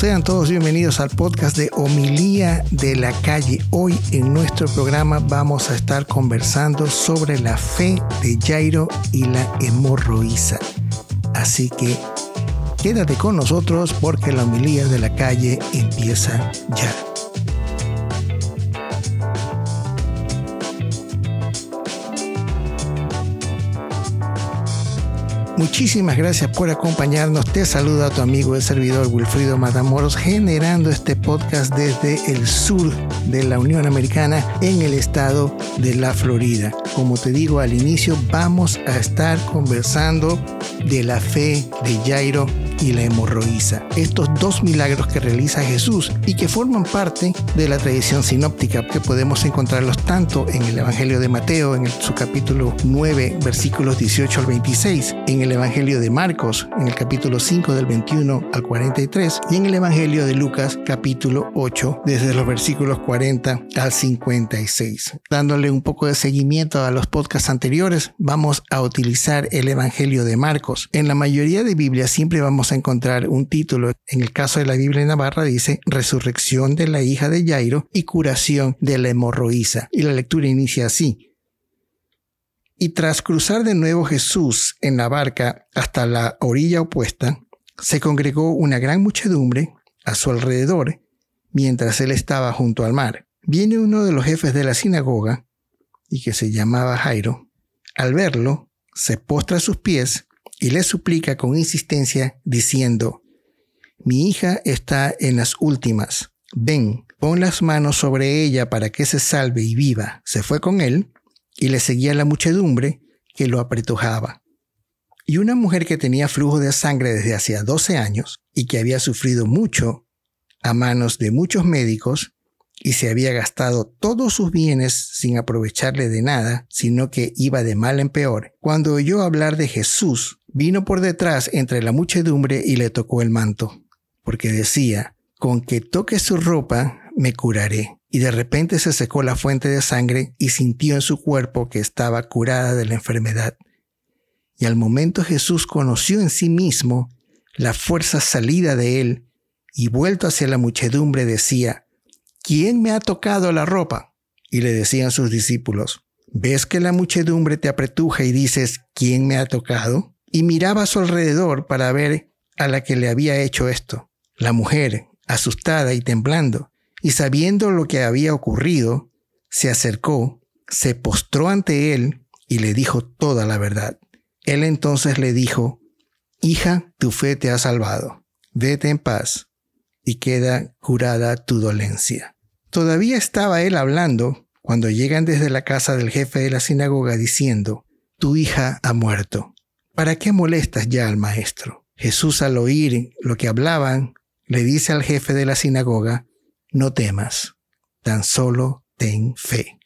Sean todos bienvenidos al podcast de Homilía de la Calle. Hoy en nuestro programa vamos a estar conversando sobre la fe de Jairo y la hemorroísa. Así que quédate con nosotros porque la Homilía de la Calle empieza ya. Muchísimas gracias por acompañarnos. Te saluda tu amigo el servidor Wilfrido Matamoros, generando este podcast desde el sur de la Unión Americana en el estado de la Florida. Como te digo al inicio, vamos a estar conversando de la fe de Jairo y la hemorroísa. Estos dos milagros que realiza Jesús y que forman parte de la tradición sinóptica que podemos encontrarlos tanto en el Evangelio de Mateo, en su capítulo 9, versículos 18 al 26, en el Evangelio de Marcos, en el capítulo 5 del 21 al 43 y en el Evangelio de Lucas, capítulo 8, desde los versículos 40 al 56. Dándole un poco de seguimiento a los podcasts anteriores, vamos a utilizar el Evangelio de Marcos. En la mayoría de Biblias siempre vamos a encontrar un título. En el caso de la Biblia Navarra dice Resurrección de la hija de Jairo y curación de la hemorroísa. Y la lectura inicia así. Y tras cruzar de nuevo Jesús en la barca hasta la orilla opuesta, se congregó una gran muchedumbre a su alrededor mientras él estaba junto al mar. Viene uno de los jefes de la sinagoga, y que se llamaba Jairo. Al verlo, se postra a sus pies y le suplica con insistencia diciendo, mi hija está en las últimas, ven, pon las manos sobre ella para que se salve y viva. Se fue con él y le seguía la muchedumbre que lo apretujaba. Y una mujer que tenía flujo de sangre desde hacía 12 años y que había sufrido mucho a manos de muchos médicos y se había gastado todos sus bienes sin aprovecharle de nada, sino que iba de mal en peor, cuando oyó hablar de Jesús, Vino por detrás entre la muchedumbre y le tocó el manto, porque decía, con que toque su ropa me curaré. Y de repente se secó la fuente de sangre y sintió en su cuerpo que estaba curada de la enfermedad. Y al momento Jesús conoció en sí mismo la fuerza salida de él y vuelto hacia la muchedumbre decía, ¿quién me ha tocado la ropa? Y le decían sus discípulos, ¿ves que la muchedumbre te apretuja y dices, ¿quién me ha tocado? Y miraba a su alrededor para ver a la que le había hecho esto. La mujer, asustada y temblando, y sabiendo lo que había ocurrido, se acercó, se postró ante él y le dijo toda la verdad. Él entonces le dijo, Hija, tu fe te ha salvado, vete en paz y queda curada tu dolencia. Todavía estaba él hablando cuando llegan desde la casa del jefe de la sinagoga diciendo, Tu hija ha muerto ¿Para qué molestas ya al maestro? Jesús al oír lo que hablaban, le dice al jefe de la sinagoga, no temas, tan solo ten fe.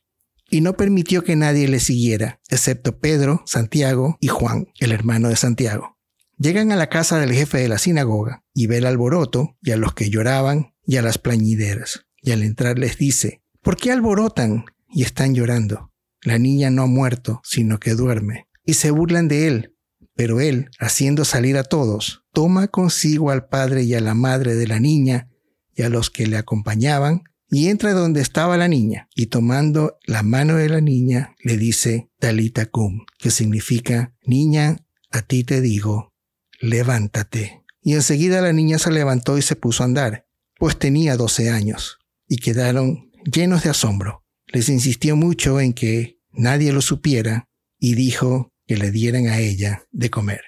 Y no permitió que nadie le siguiera, excepto Pedro, Santiago y Juan, el hermano de Santiago. Llegan a la casa del jefe de la sinagoga y ve el alboroto y a los que lloraban y a las plañideras. Y al entrar les dice, ¿por qué alborotan y están llorando? La niña no ha muerto, sino que duerme. Y se burlan de él, pero él, haciendo salir a todos, toma consigo al padre y a la madre de la niña y a los que le acompañaban, y entra donde estaba la niña, y tomando la mano de la niña, le dice Talita que significa, niña, a ti te digo, levántate. Y enseguida la niña se levantó y se puso a andar, pues tenía doce años, y quedaron llenos de asombro. Les insistió mucho en que nadie lo supiera, y dijo, que le dieran a ella de comer.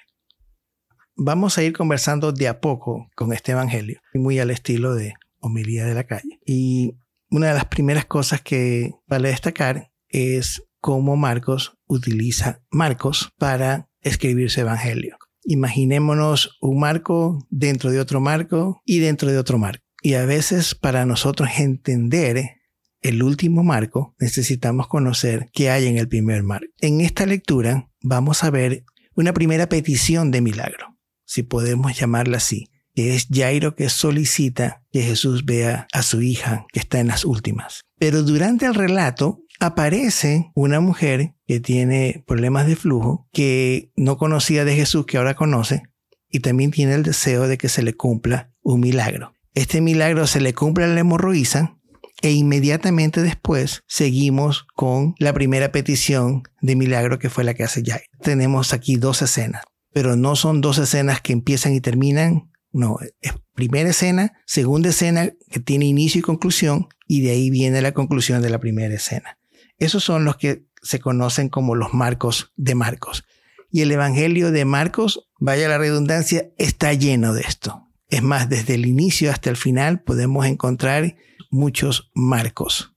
Vamos a ir conversando de a poco con este Evangelio, muy al estilo de homilía de la calle. Y una de las primeras cosas que vale destacar es cómo Marcos utiliza Marcos para escribir su Evangelio. Imaginémonos un marco dentro de otro marco y dentro de otro marco. Y a veces para nosotros entender el último marco, necesitamos conocer qué hay en el primer marco. En esta lectura vamos a ver una primera petición de milagro, si podemos llamarla así, que es Jairo que solicita que Jesús vea a su hija que está en las últimas. Pero durante el relato aparece una mujer que tiene problemas de flujo, que no conocía de Jesús, que ahora conoce, y también tiene el deseo de que se le cumpla un milagro. Este milagro se le cumple a la hemorroísa e inmediatamente después seguimos con la primera petición de milagro que fue la que hace Jairo. Tenemos aquí dos escenas, pero no son dos escenas que empiezan y terminan. No, es primera escena, segunda escena que tiene inicio y conclusión y de ahí viene la conclusión de la primera escena. Esos son los que se conocen como los marcos de Marcos. Y el Evangelio de Marcos, vaya la redundancia, está lleno de esto. Es más, desde el inicio hasta el final podemos encontrar muchos marcos.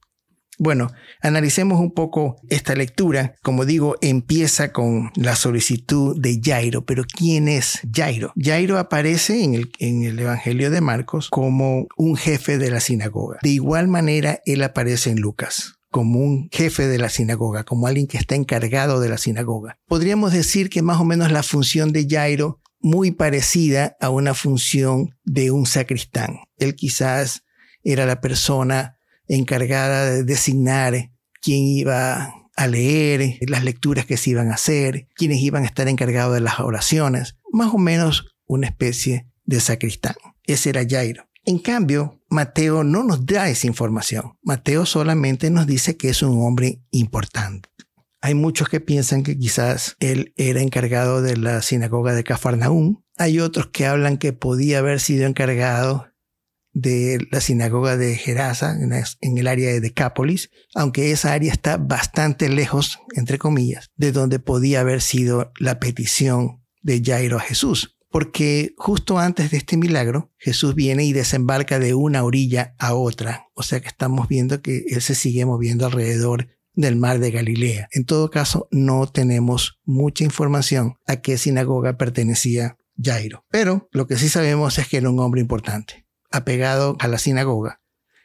Bueno, analicemos un poco esta lectura. Como digo, empieza con la solicitud de Jairo, pero ¿quién es Jairo? Jairo aparece en el, en el, Evangelio de Marcos como un jefe de la sinagoga. De igual manera, él aparece en Lucas como un jefe de la sinagoga, como alguien que está encargado de la sinagoga. Podríamos decir que más o menos la función de Jairo muy parecida a una función de un sacristán. Él quizás era la persona encargada de designar quién iba a leer, las lecturas que se iban a hacer, quiénes iban a estar encargados de las oraciones, más o menos una especie de sacristán. Ese era Jairo. En cambio, Mateo no nos da esa información. Mateo solamente nos dice que es un hombre importante. Hay muchos que piensan que quizás él era encargado de la sinagoga de Cafarnaúm. Hay otros que hablan que podía haber sido encargado de la sinagoga de Gerasa, en el área de Decápolis, aunque esa área está bastante lejos, entre comillas, de donde podía haber sido la petición de Jairo a Jesús porque justo antes de este milagro, Jesús viene y desembarca de una orilla a otra. O sea que estamos viendo que Él se sigue moviendo alrededor del mar de Galilea. En todo caso, no tenemos mucha información a qué sinagoga pertenecía Jairo. Pero lo que sí sabemos es que era un hombre importante, apegado a la sinagoga.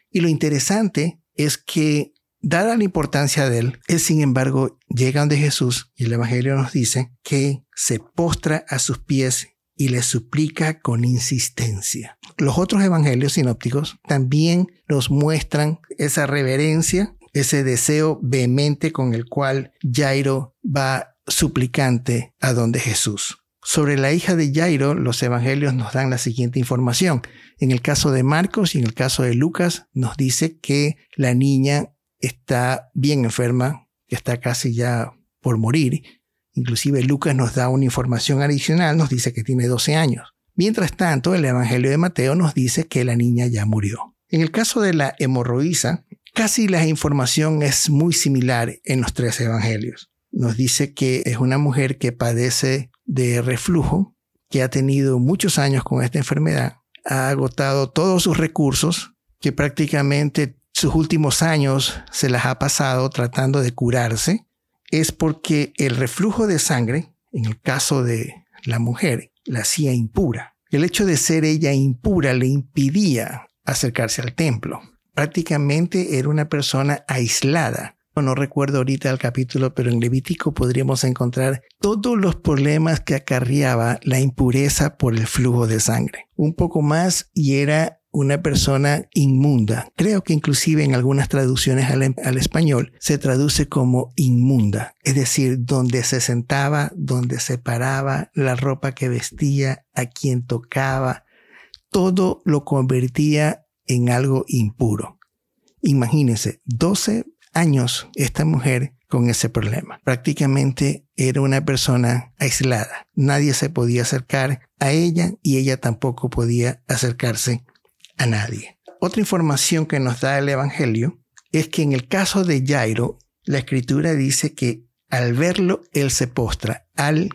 Y lo interesante es que, dada la importancia de él, él sin embargo llega donde Jesús y el Evangelio nos dice que se postra a sus pies y le suplica con insistencia. Los otros evangelios sinópticos también nos muestran esa reverencia, ese deseo vehemente con el cual Jairo va suplicante a donde Jesús. Sobre la hija de Jairo, los evangelios nos dan la siguiente información. En el caso de Marcos y en el caso de Lucas, nos dice que la niña está bien enferma, está casi ya por morir, Inclusive Lucas nos da una información adicional, nos dice que tiene 12 años. Mientras tanto, el Evangelio de Mateo nos dice que la niña ya murió. En el caso de la hemorroísa, casi la información es muy similar en los tres evangelios. Nos dice que es una mujer que padece de reflujo, que ha tenido muchos años con esta enfermedad, ha agotado todos sus recursos, que prácticamente sus últimos años se las ha pasado tratando de curarse es porque el reflujo de sangre, en el caso de la mujer, la hacía impura. El hecho de ser ella impura le impidía acercarse al templo. Prácticamente era una persona aislada. No recuerdo ahorita el capítulo, pero en Levítico podríamos encontrar todos los problemas que acarreaba la impureza por el flujo de sangre. Un poco más y era una persona inmunda. Creo que inclusive en algunas traducciones al, español se traduce como inmunda, es decir, donde se sentaba, donde se paraba, la ropa que vestía, a quien tocaba, todo lo convertía en algo impuro. Imagínense, 12 años esta mujer con ese problema. Prácticamente era una persona aislada. Nadie se podía acercar a ella y ella tampoco podía acercarse a nadie. Otra información que nos da el Evangelio es que en el caso de Jairo, la escritura dice que al verlo, él se postra, al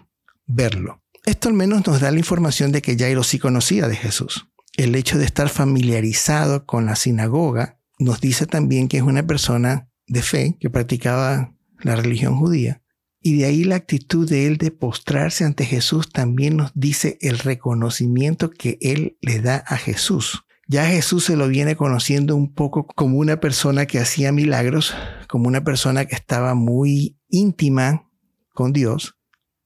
verlo. Esto al menos nos da la información de que Jairo sí conocía de Jesús. El hecho de estar familiarizado con la sinagoga nos dice también que es una persona de fe que practicaba la religión judía. Y de ahí la actitud de él de postrarse ante Jesús también nos dice el reconocimiento que él le da a Jesús. Ya Jesús se lo viene conociendo un poco como una persona que hacía milagros, como una persona que estaba muy íntima con Dios.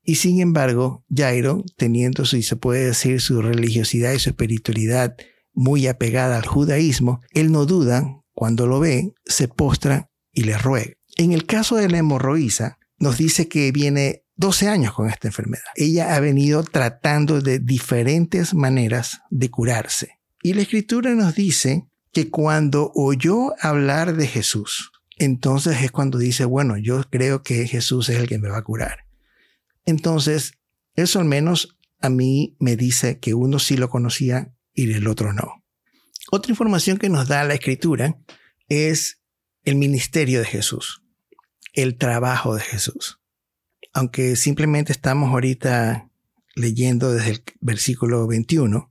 Y sin embargo, Jairo, teniendo, si se puede decir, su religiosidad y su espiritualidad muy apegada al judaísmo, él no duda, cuando lo ve, se postra y le ruega. En el caso de la hemorroísa, nos dice que viene 12 años con esta enfermedad. Ella ha venido tratando de diferentes maneras de curarse Y la escritura nos dice que cuando oyó hablar de Jesús, entonces es cuando dice, bueno, yo creo que Jesús es el que me va a curar. Entonces, eso al menos a mí me dice que uno sí lo conocía y el otro no. Otra información que nos da la escritura es el ministerio de Jesús, el trabajo de Jesús. Aunque simplemente estamos ahorita leyendo desde el versículo 21,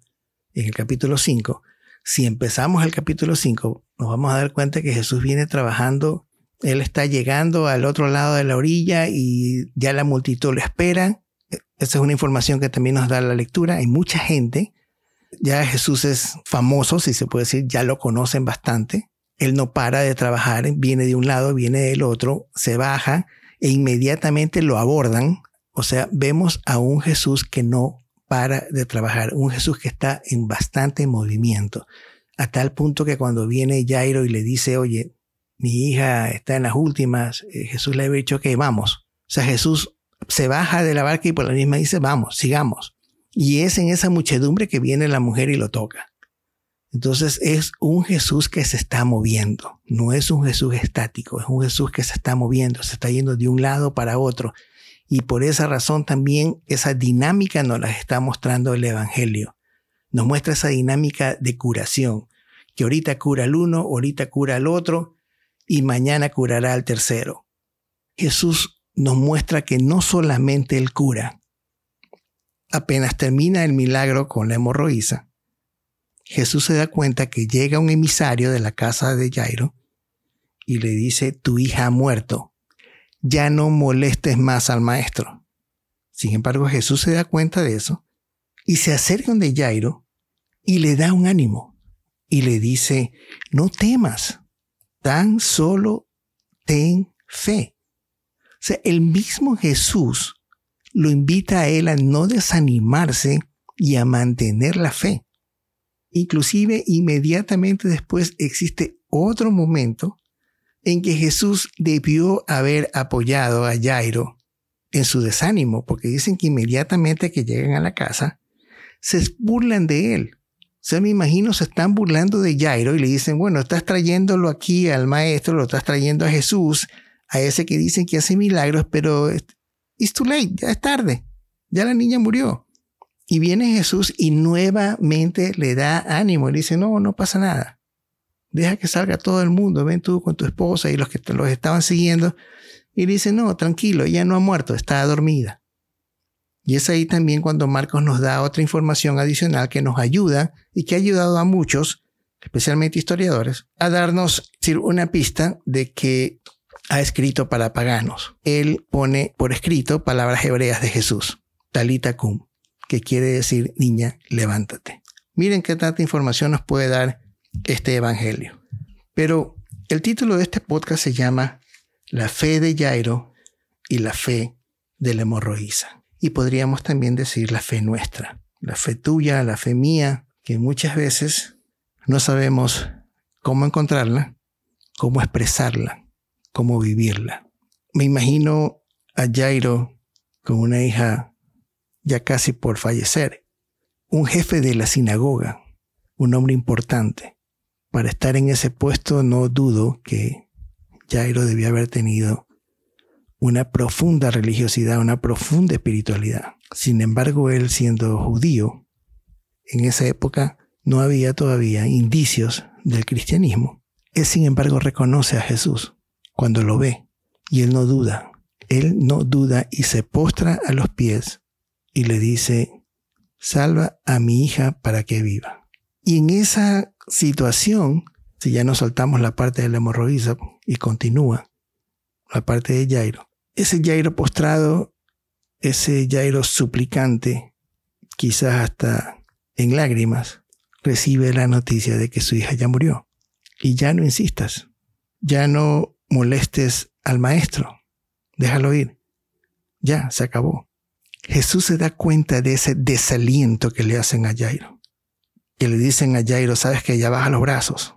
en el capítulo 5, si empezamos el capítulo 5, nos vamos a dar cuenta que Jesús viene trabajando, Él está llegando al otro lado de la orilla y ya la multitud lo espera. Esa es una información que también nos da la lectura. Hay mucha gente. Ya Jesús es famoso, si se puede decir, ya lo conocen bastante. Él no para de trabajar, viene de un lado, viene del otro, se baja e inmediatamente lo abordan. O sea, vemos a un Jesús que no para de trabajar, un Jesús que está en bastante movimiento, a tal punto que cuando viene Jairo y le dice, oye, mi hija está en las últimas, eh, Jesús le ha dicho que vamos. O sea, Jesús se baja de la barca y por la misma dice, vamos, sigamos. Y es en esa muchedumbre que viene la mujer y lo toca. Entonces es un Jesús que se está moviendo, no es un Jesús estático, es un Jesús que se está moviendo, se está yendo de un lado para otro. Y por esa razón también esa dinámica nos la está mostrando el Evangelio. Nos muestra esa dinámica de curación, que ahorita cura al uno, ahorita cura al otro y mañana curará al tercero. Jesús nos muestra que no solamente Él cura, apenas termina el milagro con la hemorroísa, Jesús se da cuenta que llega un emisario de la casa de Jairo y le dice, tu hija ha muerto, ya no molestes más al maestro. Sin embargo, Jesús se da cuenta de eso y se acerca donde Jairo y le da un ánimo y le dice, no temas, tan solo ten fe. O sea, el mismo Jesús lo invita a él a no desanimarse y a mantener la fe. Inclusive inmediatamente después existe otro momento en que Jesús debió haber apoyado a Jairo en su desánimo, porque dicen que inmediatamente que llegan a la casa, se burlan de él. O sea, me imagino se están burlando de Jairo y le dicen, bueno, estás trayéndolo aquí al maestro, lo estás trayendo a Jesús, a ese que dicen que hace milagros, pero it's too late, ya es tarde, ya la niña murió. Y viene Jesús y nuevamente le da ánimo. Y dice, no, no pasa nada. Deja que salga todo el mundo. Ven tú con tu esposa y los que los estaban siguiendo. Y dice, no, tranquilo, ella no ha muerto, está dormida. Y es ahí también cuando Marcos nos da otra información adicional que nos ayuda y que ha ayudado a muchos, especialmente historiadores, a darnos una pista de que ha escrito para paganos. Él pone por escrito palabras hebreas de Jesús, talita cum, que quiere decir, niña, levántate. Miren qué tanta información nos puede dar este Evangelio. Pero el título de este podcast se llama La fe de Jairo y la fe de la hemorroísa. Y podríamos también decir la fe nuestra, la fe tuya, la fe mía, que muchas veces no sabemos cómo encontrarla, cómo expresarla, cómo vivirla. Me imagino a Jairo con una hija ya casi por fallecer, un jefe de la sinagoga, un hombre importante. Para estar en ese puesto no dudo que Jairo debía haber tenido una profunda religiosidad, una profunda espiritualidad. Sin embargo, él siendo judío, en esa época no había todavía indicios del cristianismo. Él, sin embargo, reconoce a Jesús cuando lo ve y él no duda. Él no duda y se postra a los pies y le dice, salva a mi hija para que viva. Y en esa situación, si ya no soltamos la parte de la hemorroísa y continúa la parte de Jairo, ese Jairo postrado, ese Jairo suplicante, quizás hasta en lágrimas, recibe la noticia de que su hija ya murió. Y ya no insistas, ya no molestes al maestro, déjalo ir. Ya, se acabó. Jesús se da cuenta de ese desaliento que le hacen a Jairo. Que le dicen a Jairo, sabes que ya baja los brazos,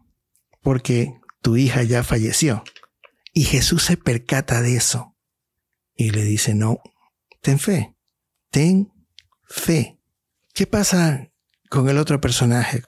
porque tu hija ya falleció. Y Jesús se percata de eso y le dice, no, ten fe, ten fe. ¿Qué pasa con el otro personaje,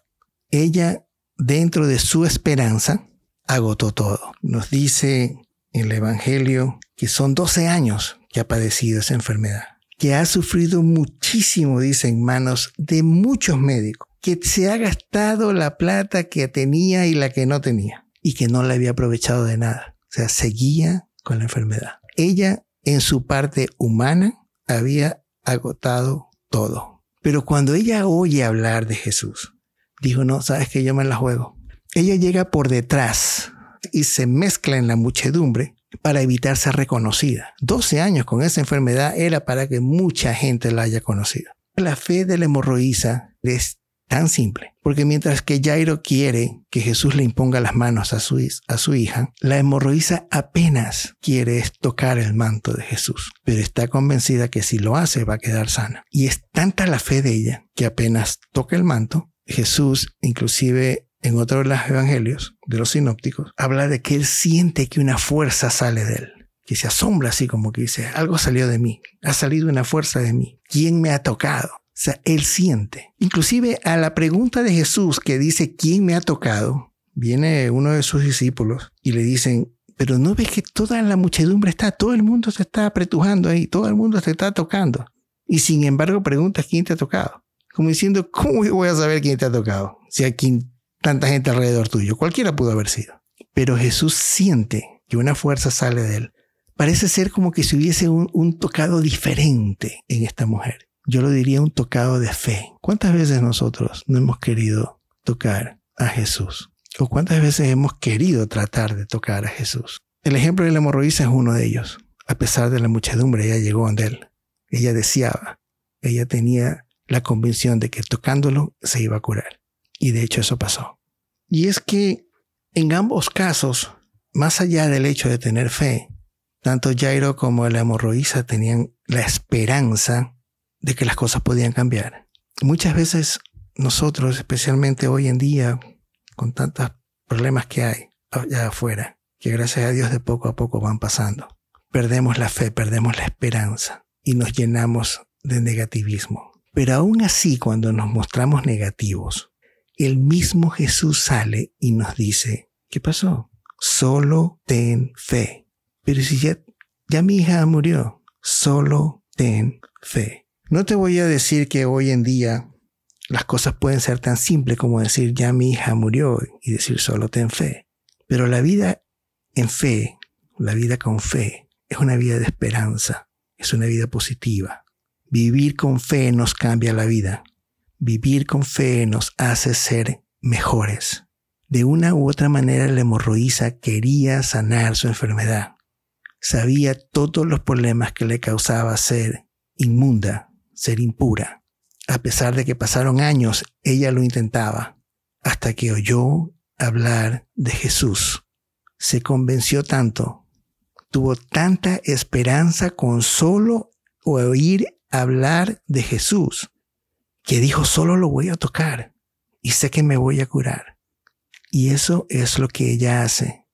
ella, dentro de su esperanza, agotó todo. Nos dice el Evangelio que son 12 años que ha padecido esa enfermedad, que ha sufrido muchísimo, dice, en manos de muchos médicos, que se ha gastado la plata que tenía y la que no tenía, y que no la había aprovechado de nada. O sea, seguía con la enfermedad. Ella, en su parte humana, había agotado todo. Pero cuando ella oye hablar de Jesús, dijo, no, sabes que yo me la juego. Ella llega por detrás y se mezcla en la muchedumbre para evitar ser reconocida. 12 años con esa enfermedad era para que mucha gente la haya conocido. La fe de la hemorroísa es tan simple, porque mientras que Jairo quiere que Jesús le imponga las manos a su, hija, la hemorroísa apenas quiere tocar el manto de Jesús, pero está convencida que si lo hace va a quedar sana. Y es tanta la fe de ella que apenas toca el manto, Jesús inclusive en otro de los evangelios, de los sinópticos, habla de que él siente que una fuerza sale de él, que se asombra así como que dice, algo salió de mí, ha salido una fuerza de mí. ¿Quién me ha tocado? O sea, él siente. Inclusive a la pregunta de Jesús que dice, ¿quién me ha tocado? Viene uno de sus discípulos y le dicen, pero no ves que toda la muchedumbre está, todo el mundo se está apretujando ahí, todo el mundo se está tocando. Y sin embargo preguntas quién te ha tocado. Como diciendo, ¿cómo voy a saber quién te ha tocado? Si a quien tanta gente alrededor tuyo. Cualquiera pudo haber sido. Pero Jesús siente que una fuerza sale de él. Parece ser como que si hubiese un, tocado diferente en esta mujer. Yo lo diría un tocado de fe. ¿Cuántas veces nosotros no hemos querido tocar a Jesús? ¿O cuántas veces hemos querido tratar de tocar a Jesús? El ejemplo de la hemorroísa es uno de ellos. A pesar de la muchedumbre, ella llegó donde él. Ella deseaba, ella tenía la convicción de que tocándolo se iba a curar. Y de hecho eso pasó. Y es que en ambos casos, más allá del hecho de tener fe, tanto Jairo como la hemorroísa tenían la esperanza de que las cosas podían cambiar. Muchas veces nosotros, especialmente hoy en día, con tantos problemas que hay allá afuera, que gracias a Dios de poco a poco van pasando, perdemos la fe, perdemos la esperanza y nos llenamos de negativismo. Pero aún así, cuando nos mostramos negativos, el mismo Jesús sale y nos dice, ¿qué pasó? Solo ten fe. Pero si ya, ya mi hija murió, solo ten fe. No te voy a decir que hoy en día las cosas pueden ser tan simples como decir ya mi hija murió y decir solo ten fe. Pero la vida en fe, la vida con fe, es una vida de esperanza, es una vida positiva. Vivir con fe nos cambia la vida. Vivir con fe nos hace ser mejores. De una u otra manera la hemorroísa quería sanar su enfermedad. Sabía todos los problemas que le causaba ser inmunda, ser impura. A pesar de que pasaron años, ella lo intentaba, hasta que oyó hablar de Jesús. Se convenció tanto, tuvo tanta esperanza con solo oír hablar de Jesús, que dijo, solo lo voy a tocar y sé que me voy a curar. Y eso es lo que ella hace.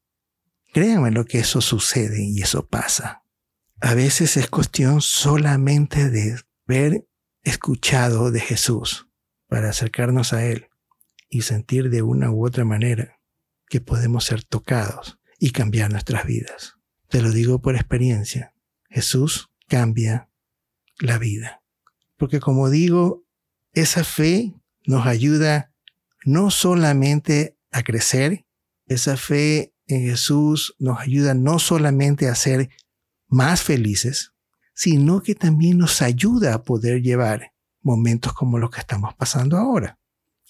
Créanme lo que eso sucede y eso pasa. A veces es cuestión solamente de ver escuchado de Jesús para acercarnos a Él y sentir de una u otra manera que podemos ser tocados y cambiar nuestras vidas. Te lo digo por experiencia. Jesús cambia la vida. Porque como digo, esa fe nos ayuda no solamente a crecer, esa fe en Jesús nos ayuda no solamente a ser más felices, sino que también nos ayuda a poder llevar momentos como los que estamos pasando ahora.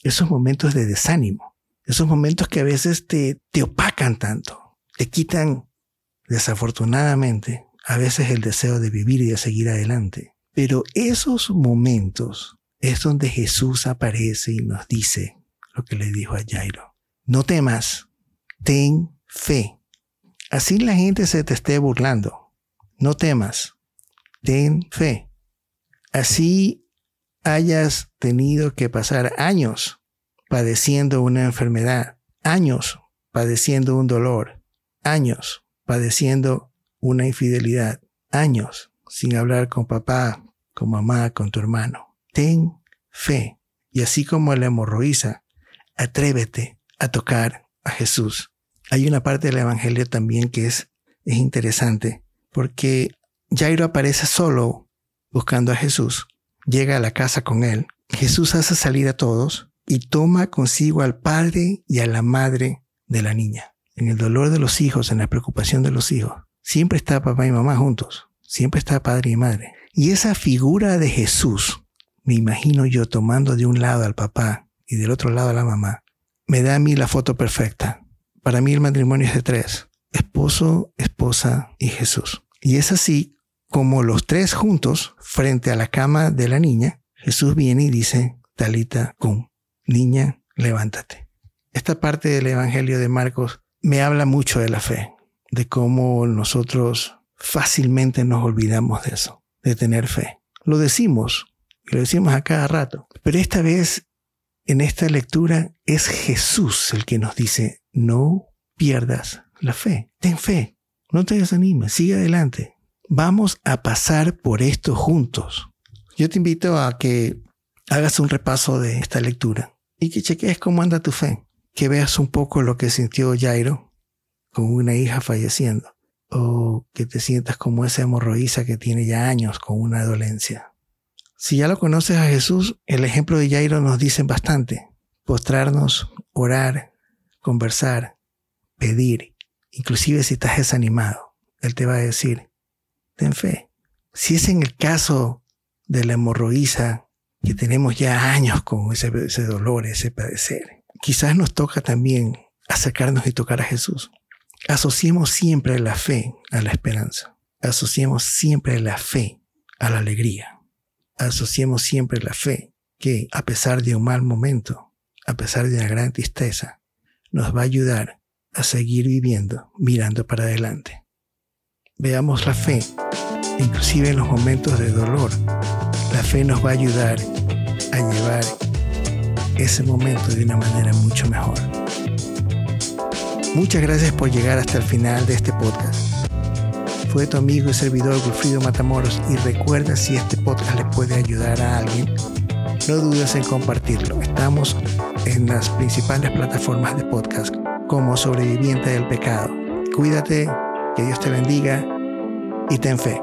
Esos momentos de desánimo, esos momentos que a veces te, te opacan tanto, te quitan desafortunadamente a veces el deseo de vivir y de seguir adelante. Pero esos momentos es donde Jesús aparece y nos dice lo que le dijo a Jairo. No temas, ten fe. Así la gente se te esté burlando. No temas, ten fe. Así hayas tenido que pasar años padeciendo una enfermedad, años padeciendo un dolor, años padeciendo una infidelidad, años sin hablar con papá, con mamá, con tu hermano ten fe. Y así como la hemorroísa atrévete a tocar a Jesús. Hay una parte del Evangelio también que es, es interesante, porque Jairo aparece solo buscando a Jesús, llega a la casa con él, Jesús hace salir a todos y toma consigo al padre y a la madre de la niña. En el dolor de los hijos, en la preocupación de los hijos, siempre está papá y mamá juntos, siempre está padre y madre. Y esa figura de Jesús, me imagino yo tomando de un lado al papá y del otro lado a la mamá, me da a mí la foto perfecta. Para mí el matrimonio es de tres, esposo, esposa y Jesús. Y es así como los tres juntos, frente a la cama de la niña, Jesús viene y dice, Talita cum, niña, levántate. Esta parte del Evangelio de Marcos me habla mucho de la fe, de cómo nosotros fácilmente nos olvidamos de eso, de tener fe. Lo decimos, y lo decimos a cada rato, pero esta vez, en esta lectura, es Jesús el que nos dice, no pierdas la fe, ten fe, no te desanimes, sigue adelante. Vamos a pasar por esto juntos. Yo te invito a que hagas un repaso de esta lectura y que cheques cómo anda tu fe, que veas un poco lo que sintió Jairo con una hija falleciendo, o que te sientas como esa hemorroísa que tiene ya años con una dolencia. Si ya lo conoces a Jesús, el ejemplo de Jairo nos dice bastante. Postrarnos, orar, conversar, pedir, inclusive si estás desanimado, Él te va a decir, ten fe. Si es en el caso de la hemorroísa que tenemos ya años con ese, ese dolor, ese padecer, quizás nos toca también acercarnos y tocar a Jesús. Asociemos siempre la fe a la esperanza. Asociemos siempre la fe a la alegría. Asociemos siempre la fe que, a pesar de un mal momento, a pesar de una gran tristeza, nos va a ayudar a seguir viviendo mirando para adelante. Veamos la fe, inclusive en los momentos de dolor. La fe nos va a ayudar a llevar ese momento de una manera mucho mejor. Muchas gracias por llegar hasta el final de este podcast. Fue tu amigo y servidor Wilfrido Matamoros y recuerda si este podcast le puede ayudar a alguien, no dudes en compartirlo. Estamos en las principales plataformas de podcast como sobreviviente del pecado. Cuídate, que Dios te bendiga y ten fe.